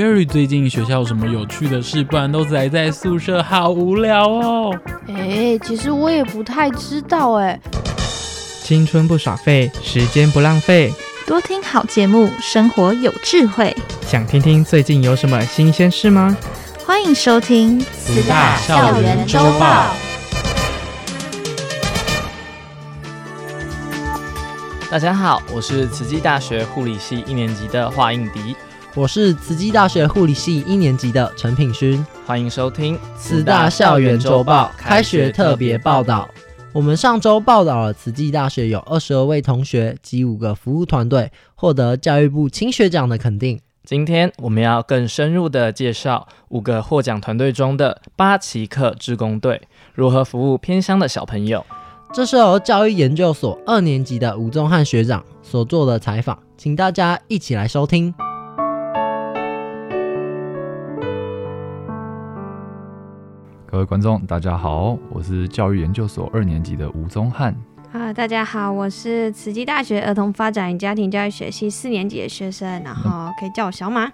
Cherry 最近学校有什么有趣的事？不然都宅在宿舍，好无聊哦。哎，其实我也不太知道哎。青春不耍废，时间不浪费，多听好节目，生活有智慧。想听听最近有什么新鲜事吗？欢迎收听四大校园周报。大家好，我是慈济大学护理系一年级的华应迪，我是慈济大学护理系一年级的陈品勋，欢迎收听慈大校园周报开学特别报道。我们上周报道了慈济大学有二十二位同学及五个服务团队获得教育部青学奖的肯定。今天我们要更深入的介绍五个获奖团队中的八期课志工队如何服务偏乡的小朋友。这是由教育研究所二年级的吴宗汉学长所做的采访，请大家一起来收听。各位观众，大家好，我是教育研究所二年级的吴宗翰。啊，大家好，我是慈济大学儿童发展与家庭教育学系四年级的学生，然后可以叫我小马。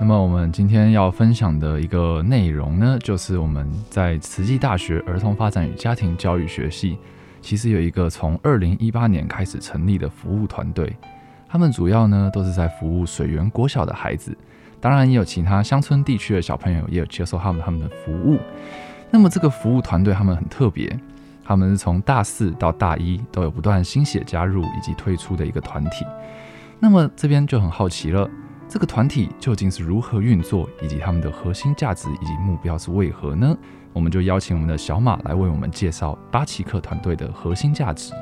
那么我们今天要分享的一个内容呢，就是我们在慈济大学儿童发展与家庭教育学系。其实有一个从二零一八年开始成立的服务团队，他们主要呢都是在服务水源国小的孩子，当然也有其他乡村地区的小朋友也有接受他们他们的服务。那么这个服务团队他们很特别，他们是从大四到大一都有不断新血加入以及退出的一个团体。那么这边就很好奇了，这个团体究竟是如何运作，以及他们的核心价值以及目标是为何呢？我们就邀请我们的小马来为我们介绍八奇克团队的核心价值。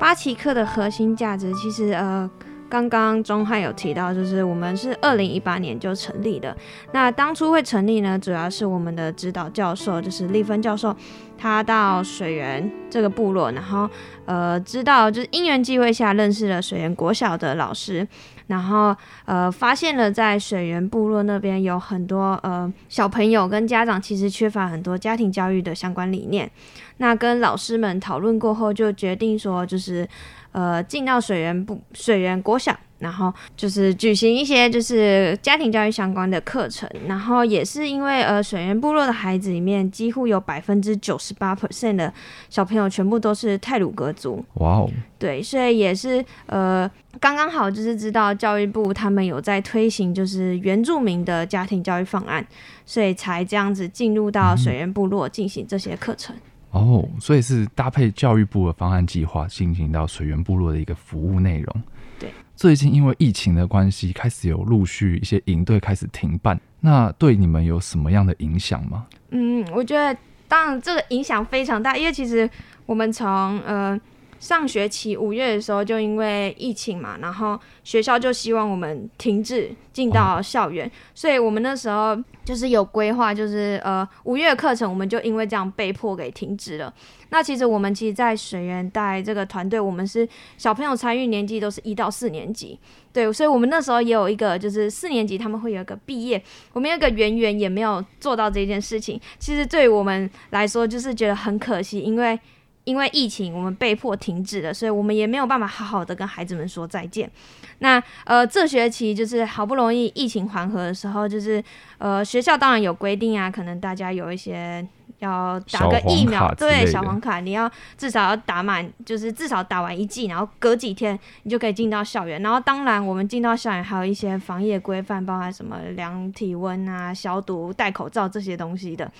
八奇克的核心价值，其实呃，刚刚钟汉有提到，就是我们是二零一八年就成立的。那当初会成立呢，主要是我们的指导教授，就是丽芬教授，他到水源这个部落，然后呃，知道就是因缘际会下认识了水源国小的老师。然后，呃，发现了在水源部落那边有很多呃小朋友跟家长其实缺乏很多家庭教育的相关理念。那跟老师们讨论过后，就决定说，就是呃进到水源部水源国小。然后就是举行一些就是家庭教育相关的课程，然后也是因为呃水源部落的孩子里面几乎有百分之九十八 percent 的小朋友全部都是泰鲁格族，哇哦，对，所以也是呃刚刚好就是知道教育部他们有在推行就是原住民的家庭教育方案，所以才这样子进入到水源部落进行这些课程。嗯、哦，所以是搭配教育部的方案计划进行到水源部落的一个服务内容。对最近因为疫情的关系，开始有陆续一些营队开始停办，那对你们有什么样的影响吗？嗯，我觉得当然这个影响非常大，因为其实我们从呃上学期五月的时候就因为疫情嘛，然后学校就希望我们停止进到校园，所以我们那时候就是有规划，就是呃五月课程，我们就因为这样被迫给停止了。那其实我们其实，在水源带这个团队，我们是小朋友参与年纪都是一到四年级，对，所以我们那时候也有一个，就是四年级他们会有一个毕业，我们有个圆圆也没有做到这件事情。其实对我们来说，就是觉得很可惜，因为因为疫情，我们被迫停止了，所以我们也没有办法好好的跟孩子们说再见。那呃，这学期就是好不容易疫情缓和的时候，就是呃，学校当然有规定啊，可能大家有一些。要打个疫苗，对，小黄卡，你要至少要打满，就是至少打完一剂，然后隔几天你就可以进到校园。然后当然，我们进到校园还有一些防疫规范，包含什么量体温啊、消毒、戴口罩这些东西的。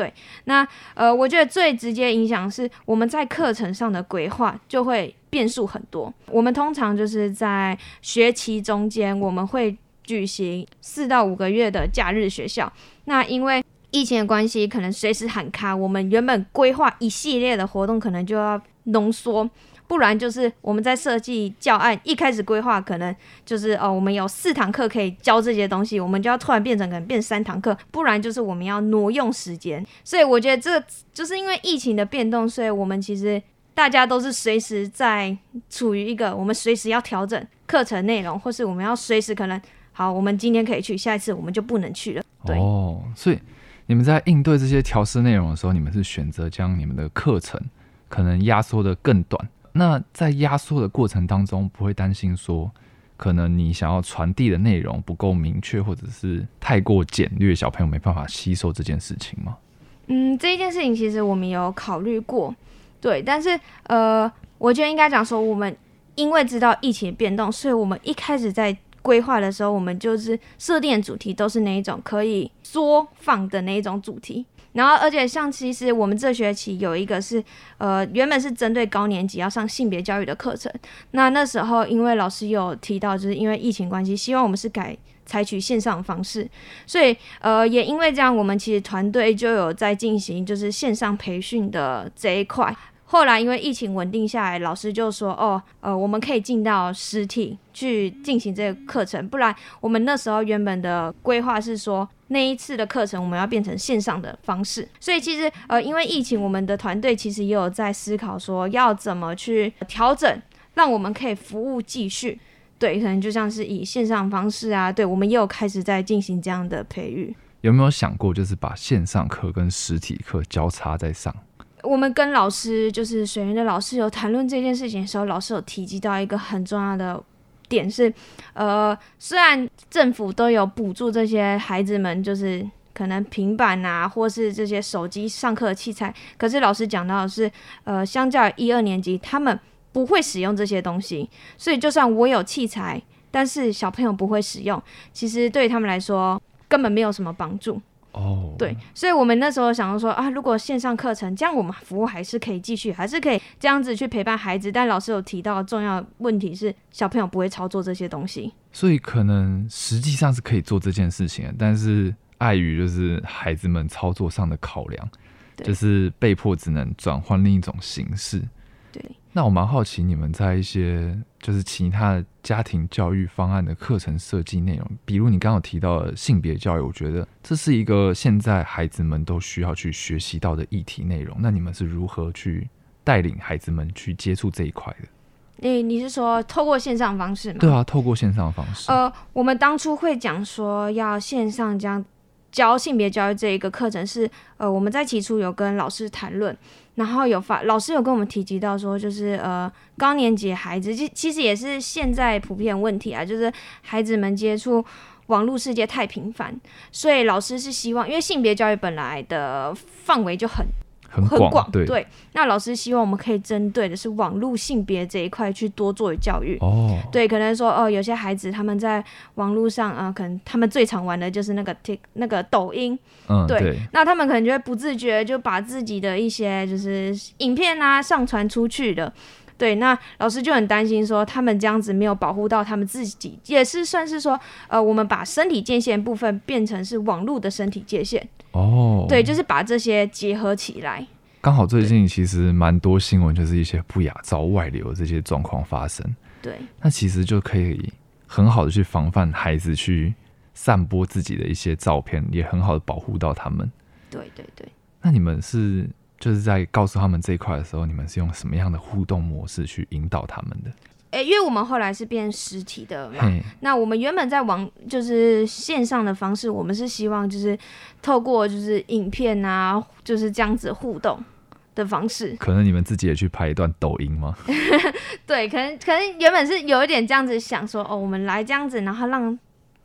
对，那呃，我觉得最直接影响是我们在课程上的规划就会变数很多。我们通常就是在学期中间，我们会举行四到五个月的假日学校。那因为疫情的关系，可能随时喊卡。我们原本规划一系列的活动，可能就要浓缩，不然就是我们在设计教案一开始规划，可能就是哦，我们有四堂课可以教这些东西，我们就要突然变成可能变三堂课，不然就是我们要挪用时间。所以我觉得这就是因为疫情的变动，所以我们其实大家都是随时在处于一个我们随时要调整课程内容，或是我们要随时可能好，我们今天可以去，下一次我们就不能去了。对，哦，所以。你们在应对这些调试内容的时候，你们是选择将你们的课程可能压缩的更短。那在压缩的过程当中，不会担心说可能你想要传递的内容不够明确，或者是太过简略，小朋友没办法吸收这件事情吗？嗯，这一件事情其实我们有考虑过，对，但是呃，我觉得应该讲说，我们因为知道疫情变动，所以我们一开始在规划的时候，我们就是设定主题都是那一种可以缩放的那一种主题。然后，而且像其实我们这学期有一个是，呃，原本是针对高年级要上性别教育的课程。那那时候因为老师有提到，就是因为疫情关系，希望我们是改采取线上方式。所以，呃，也因为这样，我们其实团队就有在进行就是线上培训的这一块。后来因为疫情稳定下来，老师就说：“哦，呃，我们可以进到实体去进行这个课程，不然我们那时候原本的规划是说那一次的课程我们要变成线上的方式。所以其实呃，因为疫情，我们的团队其实也有在思考说要怎么去调整，让我们可以服务继续。对，可能就像是以线上方式啊，对，我们也有开始在进行这样的培育。有没有想过，就是把线上课跟实体课交叉在上？”我们跟老师，就是水源的老师有谈论这件事情的时候，老师有提及到一个很重要的点是，呃，虽然政府都有补助这些孩子们，就是可能平板啊，或是这些手机上课的器材，可是老师讲到的是，呃，相较一二年级，他们不会使用这些东西，所以就算我有器材，但是小朋友不会使用，其实对于他们来说根本没有什么帮助。哦，oh. 对，所以我们那时候想说啊，如果线上课程这样，我们服务还是可以继续，还是可以这样子去陪伴孩子。但老师有提到重要问题是，小朋友不会操作这些东西，所以可能实际上是可以做这件事情的，但是碍于就是孩子们操作上的考量，对就是被迫只能转换另一种形式。对。那我蛮好奇，你们在一些就是其他的家庭教育方案的课程设计内容，比如你刚刚有提到的性别教育，我觉得这是一个现在孩子们都需要去学习到的议题内容。那你们是如何去带领孩子们去接触这一块的？诶，你是说透过线上方式吗？对啊，透过线上方式。呃，我们当初会讲说要线上将教性别教育这一个课程是，呃，我们在起初有跟老师谈论。然后有发老师有跟我们提及到说，就是呃高年级孩子，其其实也是现在普遍问题啊，就是孩子们接触网络世界太频繁，所以老师是希望，因为性别教育本来的范围就很。很广，对，对。那老师希望我们可以针对的是网络性别这一块去多做教育。哦，对，可能说哦，有些孩子他们在网络上啊、呃，可能他们最常玩的就是那个 Tik 那个抖音。嗯，对。对那他们可能就会不自觉就把自己的一些就是影片啊上传出去的。对，那老师就很担心说，他们这样子没有保护到他们自己，也是算是说，呃，我们把身体界限部分变成是网络的身体界限。哦，对，就是把这些结合起来。刚好最近其实蛮多新闻，就是一些不雅照外流这些状况发生。对，那其实就可以很好的去防范孩子去散播自己的一些照片，也很好的保护到他们。对对对。那你们是？就是在告诉他们这一块的时候，你们是用什么样的互动模式去引导他们的？诶、欸，因为我们后来是变实体的嘛，那我们原本在网就是线上的方式，我们是希望就是透过就是影片啊，就是这样子互动的方式。可能你们自己也去拍一段抖音吗？对，可能可能原本是有一点这样子想说，哦，我们来这样子，然后让。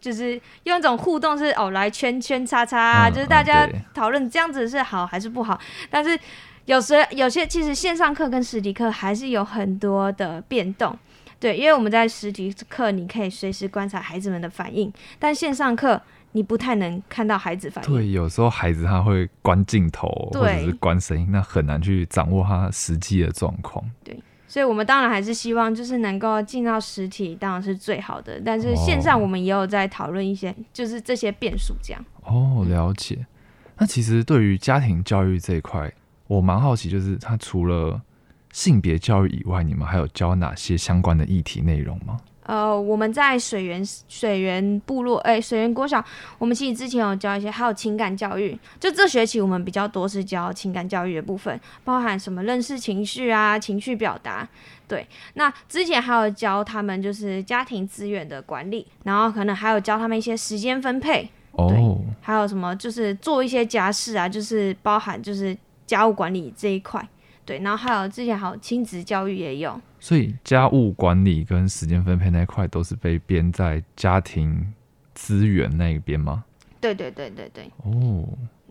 就是用一种互动是哦，来圈圈叉叉，嗯、就是大家讨论这样子是好还是不好。嗯、但是有时有些其实线上课跟实体课还是有很多的变动，对，因为我们在实体课你可以随时观察孩子们的反应，但线上课你不太能看到孩子反应。对，有时候孩子他会关镜头或者是关声音，那很难去掌握他实际的状况。对。所以，我们当然还是希望，就是能够进到实体，当然是最好的。但是线上，我们也有在讨论一些，就是这些变数这样。哦，了解。那其实对于家庭教育这一块，我蛮好奇，就是它除了性别教育以外，你们还有教哪些相关的议题内容吗？呃，我们在水源水源部落，哎、欸，水源国小，我们其实之前有教一些，还有情感教育。就这学期我们比较多是教情感教育的部分，包含什么认识情绪啊，情绪表达。对，那之前还有教他们就是家庭资源的管理，然后可能还有教他们一些时间分配。哦。对，还有什么就是做一些家事啊，就是包含就是家务管理这一块。对，然后还有之前还有亲子教育也有。所以家务管理跟时间分配那一块都是被编在家庭资源那一边吗？对对对对对。哦，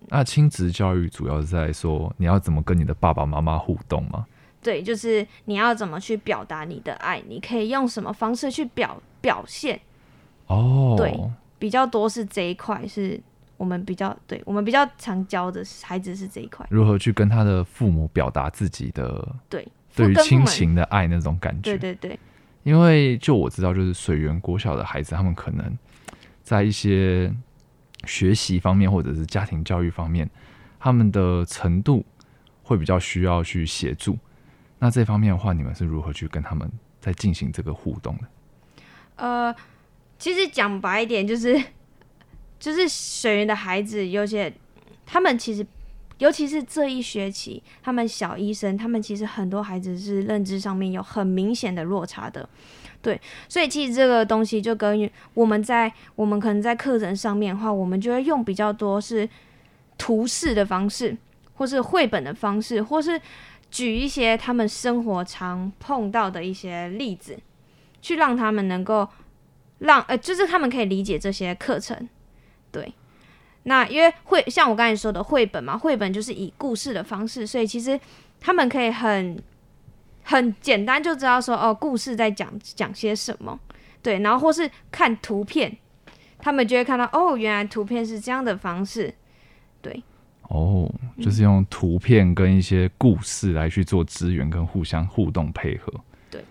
那亲子教育主要是在说你要怎么跟你的爸爸妈妈互动吗？对，就是你要怎么去表达你的爱，你可以用什么方式去表表现？哦，对，比较多是这一块，是我们比较对我们比较常教的孩子是这一块，如何去跟他的父母表达自己的对对于亲情的爱那种感觉。对对对，因为就我知道，就是水源国小的孩子，他们可能在一些学习方面或者是家庭教育方面，他们的程度会比较需要去协助。那这方面的话，你们是如何去跟他们在进行这个互动的？呃，其实讲白一点，就是就是水源的孩子，有些他们其实，尤其是这一学期，他们小医生，他们其实很多孩子是认知上面有很明显的落差的。对，所以其实这个东西就跟我们在我们可能在课程上面的话，我们就会用比较多是图示的方式，或是绘本的方式，或是。举一些他们生活常碰到的一些例子，去让他们能够让呃，就是他们可以理解这些课程。对，那因为会像我刚才说的绘本嘛，绘本就是以故事的方式，所以其实他们可以很很简单就知道说哦，故事在讲讲些什么。对，然后或是看图片，他们就会看到哦，原来图片是这样的方式。对。哦，就是用图片跟一些故事来去做资源跟互相互动配合。对，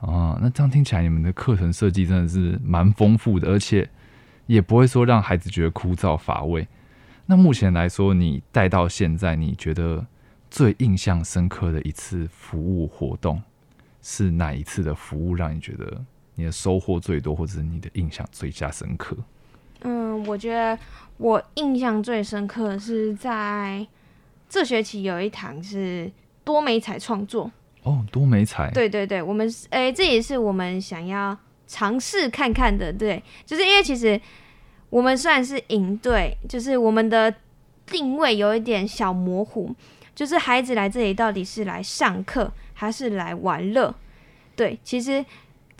啊，那这样听起来你们的课程设计真的是蛮丰富的，而且也不会说让孩子觉得枯燥乏味。那目前来说，你带到现在，你觉得最印象深刻的一次服务活动是哪一次的服务，让你觉得你的收获最多，或者是你的印象最加深刻？嗯，我觉得我印象最深刻的是在这学期有一堂是多媒彩创作。哦，多媒彩。对对对，我们诶、欸，这也是我们想要尝试看看的。对，就是因为其实我们虽然是营队，就是我们的定位有一点小模糊，就是孩子来这里到底是来上课还是来玩乐？对，其实。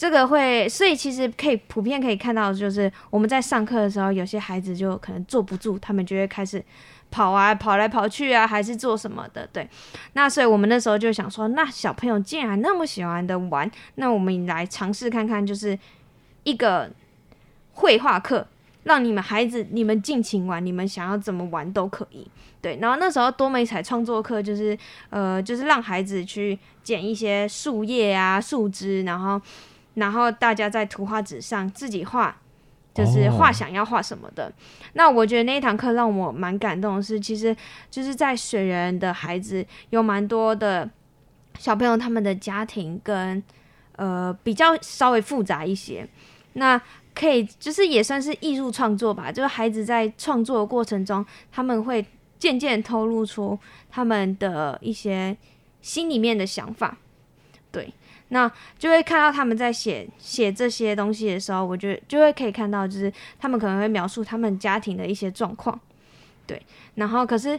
这个会，所以其实可以普遍可以看到，就是我们在上课的时候，有些孩子就可能坐不住，他们就会开始跑啊，跑来跑去啊，还是做什么的。对，那所以我们那时候就想说，那小朋友既然那么喜欢的玩，那我们来尝试看看，就是一个绘画课，让你们孩子你们尽情玩，你们想要怎么玩都可以。对，然后那时候多美彩创作课就是呃，就是让孩子去剪一些树叶啊、树枝，然后。然后大家在图画纸上自己画，就是画想要画什么的。Oh. 那我觉得那一堂课让我蛮感动的是，其实就是在水源的孩子有蛮多的小朋友，他们的家庭跟呃比较稍微复杂一些。那可以就是也算是艺术创作吧，就是孩子在创作的过程中，他们会渐渐透露出他们的一些心里面的想法，对。那就会看到他们在写写这些东西的时候，我觉得就会可以看到，就是他们可能会描述他们家庭的一些状况，对。然后可是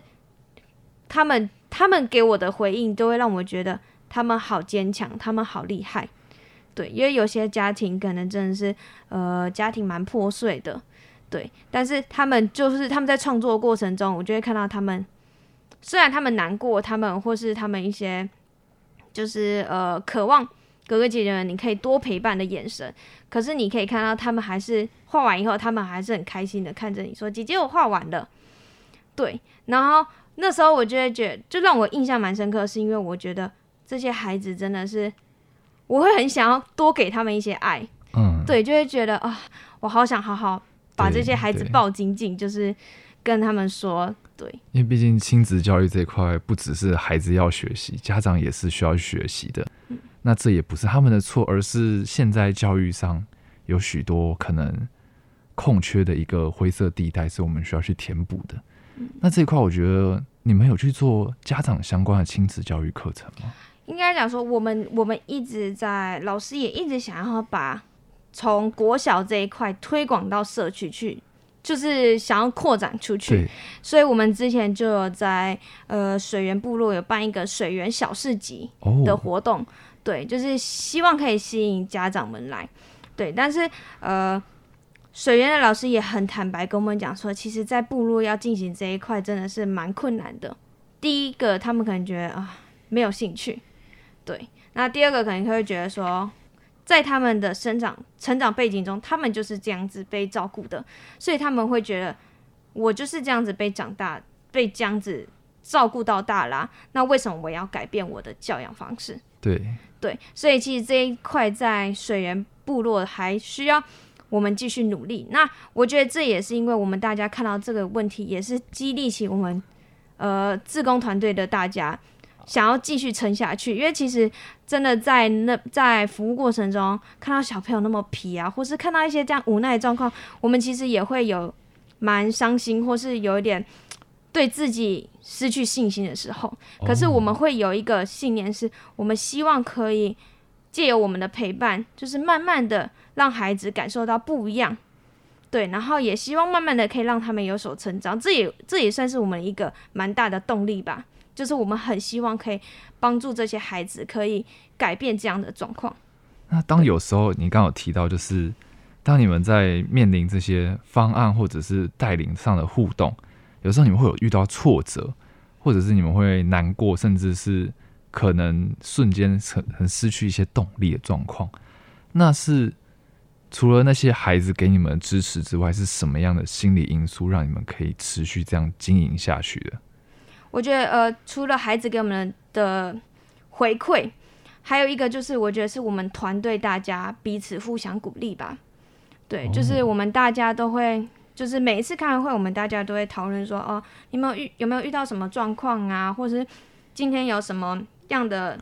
他们他们给我的回应，都会让我觉得他们好坚强，他们好厉害，对。因为有些家庭可能真的是呃家庭蛮破碎的，对。但是他们就是他们在创作过程中，我就会看到他们，虽然他们难过，他们或是他们一些就是呃渴望。哥哥姐姐们，你可以多陪伴的眼神，可是你可以看到他们还是画完以后，他们还是很开心的看着你说：“姐姐，我画完了。”对，然后那时候我就会觉得，就让我印象蛮深刻，是因为我觉得这些孩子真的是，我会很想要多给他们一些爱。嗯，对，就会觉得啊，我好想好好把这些孩子抱紧紧，就是跟他们说，对，因为毕竟亲子教育这一块不只是孩子要学习，家长也是需要学习的。嗯那这也不是他们的错，而是现在教育上有许多可能空缺的一个灰色地带，是我们需要去填补的。嗯、那这一块，我觉得你们有去做家长相关的亲子教育课程吗？应该讲说，我们我们一直在，老师也一直想要把从国小这一块推广到社区去，就是想要扩展出去，所以我们之前就有在呃水源部落有办一个水源小市集的活动，哦、对，就是希望可以吸引家长们来，对，但是呃水源的老师也很坦白跟我们讲说，其实，在部落要进行这一块真的是蛮困难的。第一个，他们可能觉得啊没有兴趣，对，那第二个可能他会觉得说。在他们的生长成长背景中，他们就是这样子被照顾的，所以他们会觉得我就是这样子被长大，被这样子照顾到大啦。那为什么我要改变我的教养方式？对对，所以其实这一块在水源部落还需要我们继续努力。那我觉得这也是因为我们大家看到这个问题，也是激励起我们呃自工团队的大家。想要继续撑下去，因为其实真的在那在服务过程中，看到小朋友那么皮啊，或是看到一些这样无奈的状况，我们其实也会有蛮伤心，或是有一点对自己失去信心的时候。可是我们会有一个信念，是我们希望可以借由我们的陪伴，就是慢慢的让孩子感受到不一样，对，然后也希望慢慢的可以让他们有所成长。这也这也算是我们一个蛮大的动力吧。就是我们很希望可以帮助这些孩子，可以改变这样的状况。那当有时候你刚有提到，就是当你们在面临这些方案或者是带领上的互动，有时候你们会有遇到挫折，或者是你们会难过，甚至是可能瞬间很很失去一些动力的状况。那是除了那些孩子给你们的支持之外，是什么样的心理因素让你们可以持续这样经营下去的？我觉得，呃，除了孩子给我们的回馈，还有一个就是，我觉得是我们团队大家彼此互相鼓励吧。对，就是我们大家都会，就是每一次开完会，我们大家都会讨论说，哦，你们有遇有没有遇到什么状况啊，或者是今天有什么样的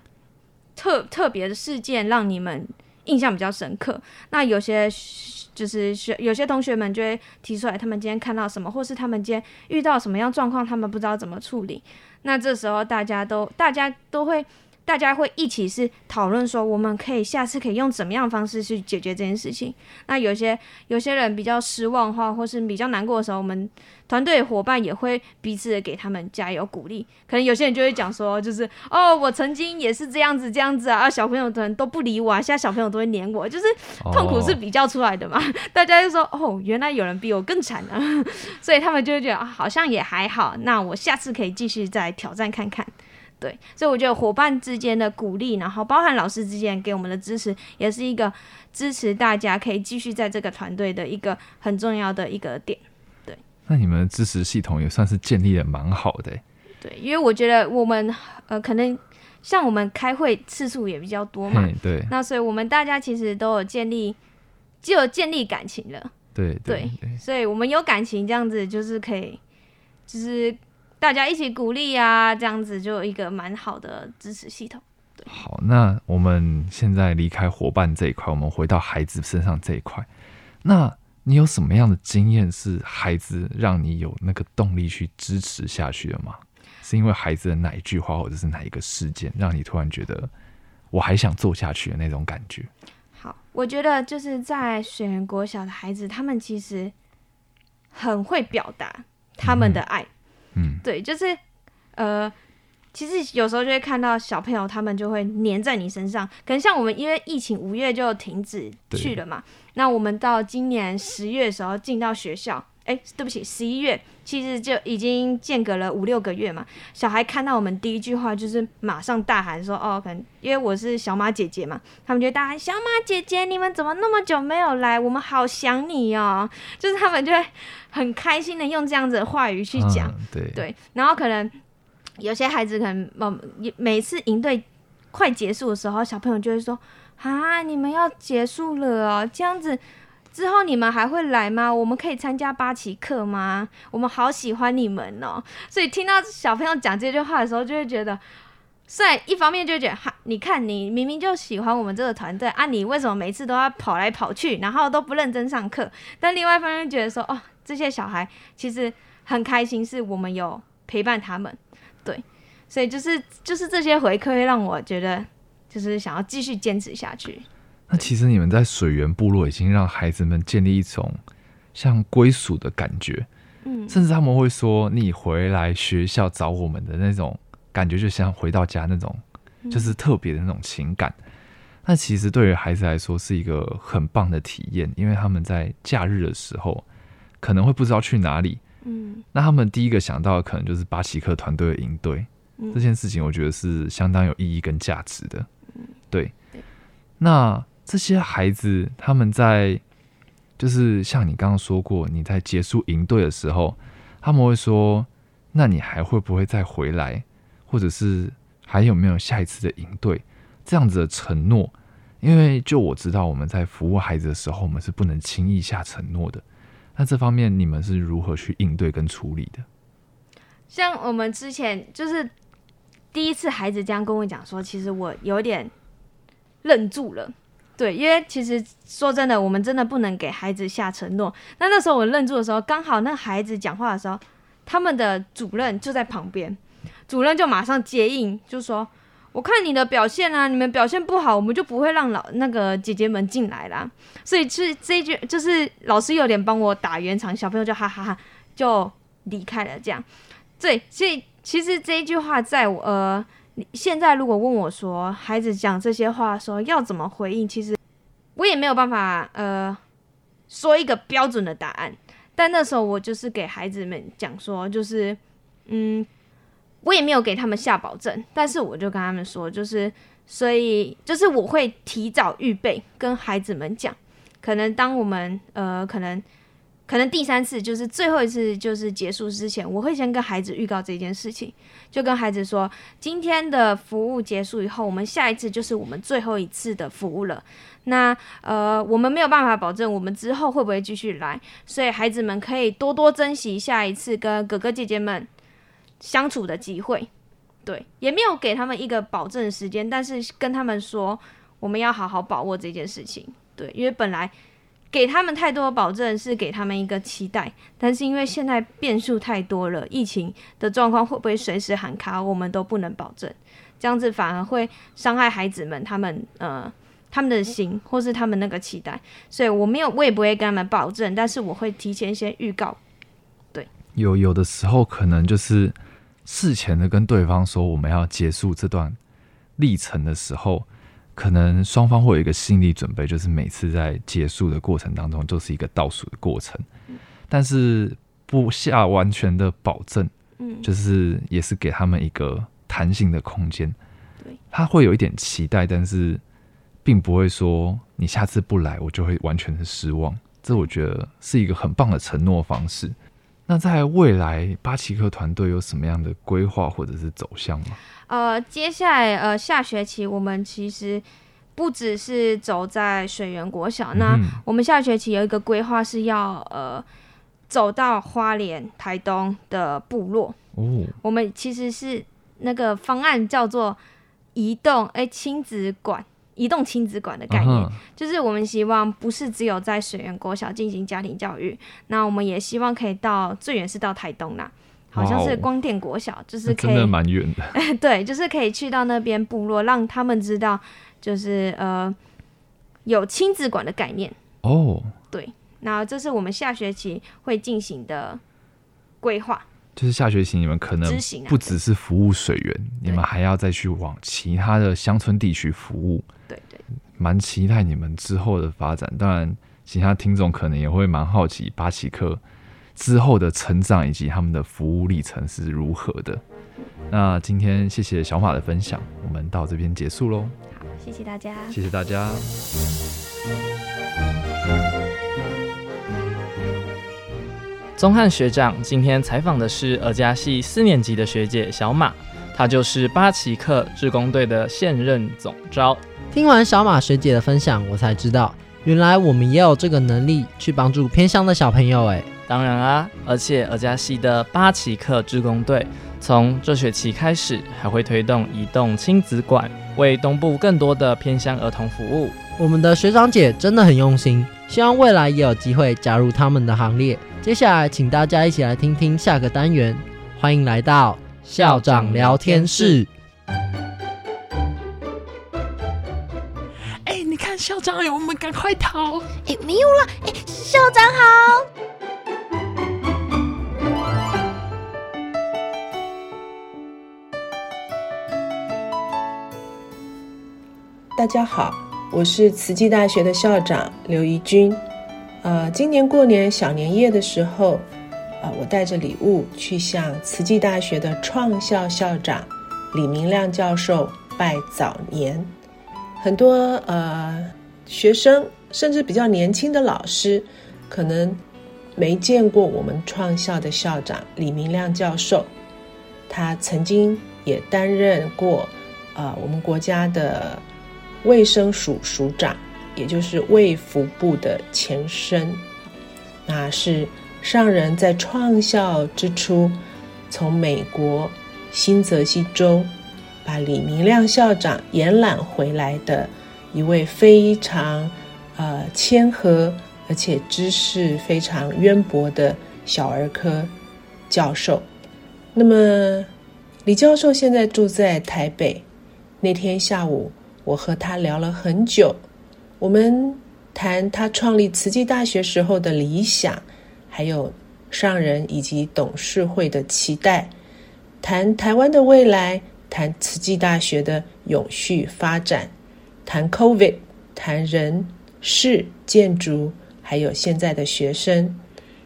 特特别的事件让你们印象比较深刻？那有些。就是学有些同学们就会提出来，他们今天看到什么，或是他们今天遇到什么样状况，他们不知道怎么处理。那这时候大家都大家都会。大家会一起是讨论说，我们可以下次可以用怎么样的方式去解决这件事情。那有些有些人比较失望的话，或是比较难过的时候，我们团队伙伴也会彼此的给他们加油鼓励。可能有些人就会讲说，就是哦，我曾经也是这样子这样子啊，啊小朋友的人都不理我啊，现在小朋友都会黏我，就是痛苦是比较出来的嘛。Oh. 大家就说哦，原来有人比我更惨啊，所以他们就会觉得啊，好像也还好。那我下次可以继续再挑战看看。对，所以我觉得伙伴之间的鼓励，然后包含老师之间给我们的支持，也是一个支持大家可以继续在这个团队的一个很重要的一个点。对，那你们的支持系统也算是建立的蛮好的。对，因为我觉得我们呃，可能像我们开会次数也比较多嘛，对，那所以我们大家其实都有建立，就有建立感情了。对对，对，对，所以我们有感情，这样子就是可以，就是。大家一起鼓励啊，这样子就有一个蛮好的支持系统。好，那我们现在离开伙伴这一块，我们回到孩子身上这一块。那你有什么样的经验是孩子让你有那个动力去支持下去的吗？是因为孩子的哪一句话，或者是哪一个事件，让你突然觉得我还想做下去的那种感觉？好，我觉得就是在水源国小的孩子，他们其实很会表达他们的爱。嗯嗯，对，就是，呃，其实有时候就会看到小朋友，他们就会黏在你身上。可能像我们，因为疫情五月就停止去了嘛，那我们到今年十月的时候进到学校。哎，对不起，十一月其实就已经间隔了五六个月嘛。小孩看到我们第一句话就是马上大喊说：“哦，可能因为我是小马姐姐嘛，他们就大喊小马姐姐，你们怎么那么久没有来？我们好想你哦。”就是他们就会很开心的用这样子的话语去讲，嗯、对对。然后可能有些孩子可能每每次营队快结束的时候，小朋友就会说：“啊，你们要结束了哦，这样子。”之后你们还会来吗？我们可以参加八期课吗？我们好喜欢你们哦！所以听到小朋友讲这句话的时候，就会觉得，虽然一方面就觉得哈，你看你明明就喜欢我们这个团队啊，你为什么每次都要跑来跑去，然后都不认真上课？但另外一方面觉得说，哦，这些小孩其实很开心，是我们有陪伴他们，对，所以就是就是这些回馈让我觉得，就是想要继续坚持下去。那其实你们在水源部落已经让孩子们建立一种像归属的感觉。嗯，甚至他们会说，你回来学校找我们的那种感觉，就像回到家那种，就是特别的那种情感。那其实对于孩子来说是一个很棒的体验，因为他们在假日的时候可能会不知道去哪里。嗯，那他们第一个想到的可能就是巴奇克团队的营队。这件事情我觉得是相当有意义跟价值的。对。那这些孩子他们在，就是像你刚刚说过，你在结束营队的时候，他们会说：“那你还会不会再回来？或者是还有没有下一次的营队？”这样子的承诺，因为就我知道，我们在服务孩子的时候，我们是不能轻易下承诺的。那这方面你们是如何去应对跟处理的？像我们之前就是第一次孩子这样跟我讲说，其实我有点愣住了。对，因为其实说真的，我们真的不能给孩子下承诺。那那时候我愣住的时候，刚好那孩子讲话的时候，他们的主任就在旁边，主任就马上接应，就说。我看你的表现啊，你们表现不好，我们就不会让老那个姐姐们进来啦。所以是这一句，就是老师有点帮我打圆场，小朋友就哈哈哈就离开了。这样，对，所以其实这一句话在我呃，现在如果问我说孩子讲这些话说要怎么回应，其实我也没有办法呃说一个标准的答案。但那时候我就是给孩子们讲说，就是嗯。我也没有给他们下保证，但是我就跟他们说，就是所以就是我会提早预备跟孩子们讲，可能当我们呃可能可能第三次就是最后一次就是结束之前，我会先跟孩子预告这件事情，就跟孩子说，今天的服务结束以后，我们下一次就是我们最后一次的服务了。那呃我们没有办法保证我们之后会不会继续来，所以孩子们可以多多珍惜下一次跟哥哥姐姐们相处的机会，对，也没有给他们一个保证时间，但是跟他们说，我们要好好把握这件事情，对，因为本来给他们太多的保证是给他们一个期待，但是因为现在变数太多了，疫情的状况会不会随时喊卡，我们都不能保证，这样子反而会伤害孩子们他们呃他们的心或是他们那个期待，所以我没有，我也不会跟他们保证，但是我会提前先预告，对，有有的时候可能就是。事前的跟对方说我们要结束这段历程的时候，可能双方会有一个心理准备，就是每次在结束的过程当中，就是一个倒数的过程。但是不下完全的保证，就是也是给他们一个弹性的空间。他会有一点期待，但是并不会说你下次不来，我就会完全的失望。这我觉得是一个很棒的承诺方式。那在未来，巴奇克团队有什么样的规划或者是走向吗？呃，接下来呃下学期我们其实不只是走在水源国小，嗯、那我们下学期有一个规划是要呃走到花莲、台东的部落。哦，我们其实是那个方案叫做移动哎亲子馆。移动亲子馆的概念，uh huh. 就是我们希望不是只有在水源国小进行家庭教育，那我们也希望可以到最远是到台东啦，好像是光电国小.就是可以真的蛮远的，对，就是可以去到那边部落，让他们知道，就是呃有亲子馆的概念哦，oh. 对，那这是我们下学期会进行的规划。就是下学期你们可能不只是服务水源，你们还要再去往其他的乡村地区服务。对对，蛮期待你们之后的发展。当然，其他听众可能也会蛮好奇巴奇克之后的成长以及他们的服务历程是如何的。那今天谢谢小马的分享，我们到这边结束喽。好，谢谢大家，谢谢大家。宗翰学长今天采访的是尔家系四年级的学姐小马，她就是巴奇克志工队的现任总招。听完小马学姐的分享，我才知道，原来我们也有这个能力去帮助偏乡的小朋友。哎，当然啊，而且尔家系的巴奇克志工队从这学期开始，还会推动移动亲子馆，为东部更多的偏乡儿童服务。我们的学长姐真的很用心，希望未来也有机会加入他们的行列。接下来请大家一起来听听下个单元，欢迎来到校长聊天室。哎，你看校长，有，我们赶快逃，哎，没有了，哎，校长好。大家好，我是慈济大学的校长刘怡君。呃，今年过年小年夜的时候，呃，我带着礼物去向慈济大学的创校校长李明亮教授拜早年。很多呃学生，甚至比较年轻的老师，可能没见过我们创校的校长李明亮教授。他曾经也担任过啊、我们国家的卫生署署长，也就是卫福部的前身。那是上人在创校之初，从美国新泽西州把李明亮校长延揽回来的一位非常呃谦和而且知识非常渊博的小儿科教授。那么，李教授现在住在台北。那天下午，我和他聊了很久。我们谈他创立慈济大学时候的理想，还有上人以及董事会的期待，谈台湾的未来，谈慈济大学的永续发展，谈 COVID，谈人事建筑，还有现在的学生。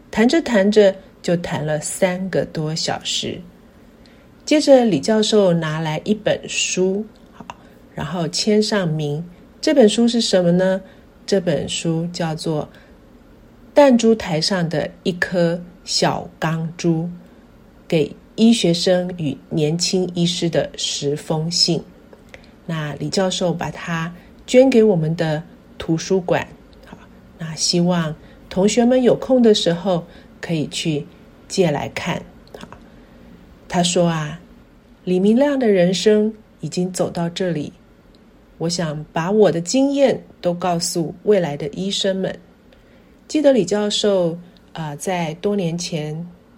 谈着谈着。就谈了三个多小时，接着李教授拿来一本书，好，然后签上名。这本书是什么呢？这本书叫做《弹珠台上的一颗小钢珠》，给医学生与年轻医师的十封信。那李教授把它捐给我们的图书馆，好，那希望同学们有空的时候。可以去借来看。好，他说啊，李明亮的人生已经走到这里，我想把我的经验都告诉未来的医生们。记得李教授啊，在多年前，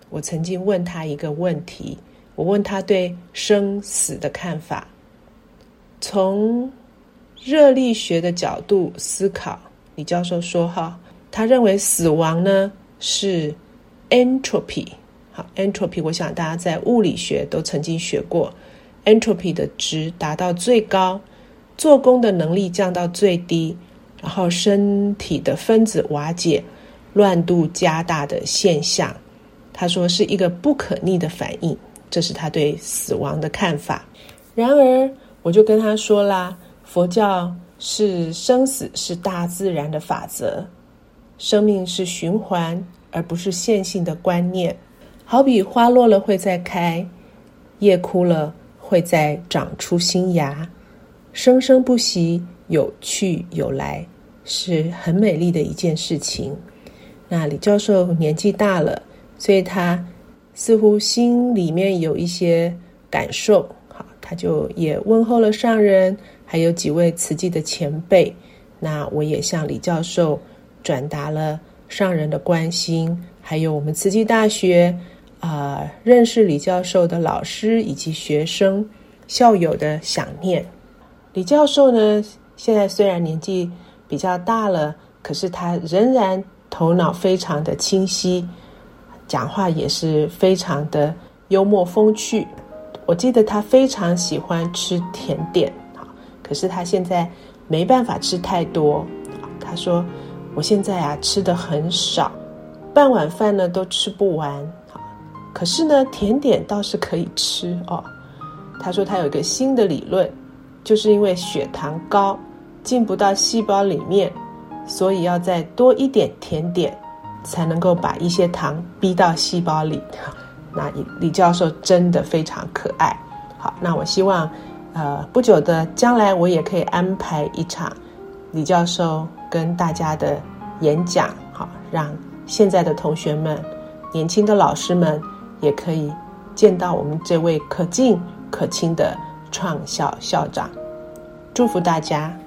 我曾经问他一个问题，我问他对生死的看法。从热力学的角度思考，李教授说哈，他认为死亡呢是。entropy，好，entropy，我想大家在物理学都曾经学过，entropy 的值达到最高，做工的能力降到最低，然后身体的分子瓦解、乱度加大的现象。他说是一个不可逆的反应，这是他对死亡的看法。然而，我就跟他说啦，佛教是生死是大自然的法则，生命是循环。而不是线性的观念，好比花落了会再开，叶枯了会再长出新芽，生生不息，有去有来，是很美丽的一件事情。那李教授年纪大了，所以他似乎心里面有一些感受，好，他就也问候了上人，还有几位慈济的前辈。那我也向李教授转达了。上人的关心，还有我们慈济大学啊、认识李教授的老师以及学生、校友的想念。李教授呢，现在虽然年纪比较大了，可是他仍然头脑非常的清晰，讲话也是非常的幽默风趣。我记得他非常喜欢吃甜点，可是他现在没办法吃太多。他说。我现在啊吃得很少，半碗饭呢都吃不完。可是呢甜点倒是可以吃哦。他说他有一个新的理论，就是因为血糖高进不到细胞里面，所以要再多一点甜点，才能够把一些糖逼到细胞里。那李教授真的非常可爱。好，那我希望，呃，不久的将来我也可以安排一场李教授。跟大家的演讲，好，让现在的同学们、年轻的老师们也可以见到我们这位可敬可亲的创校校长。祝福大家。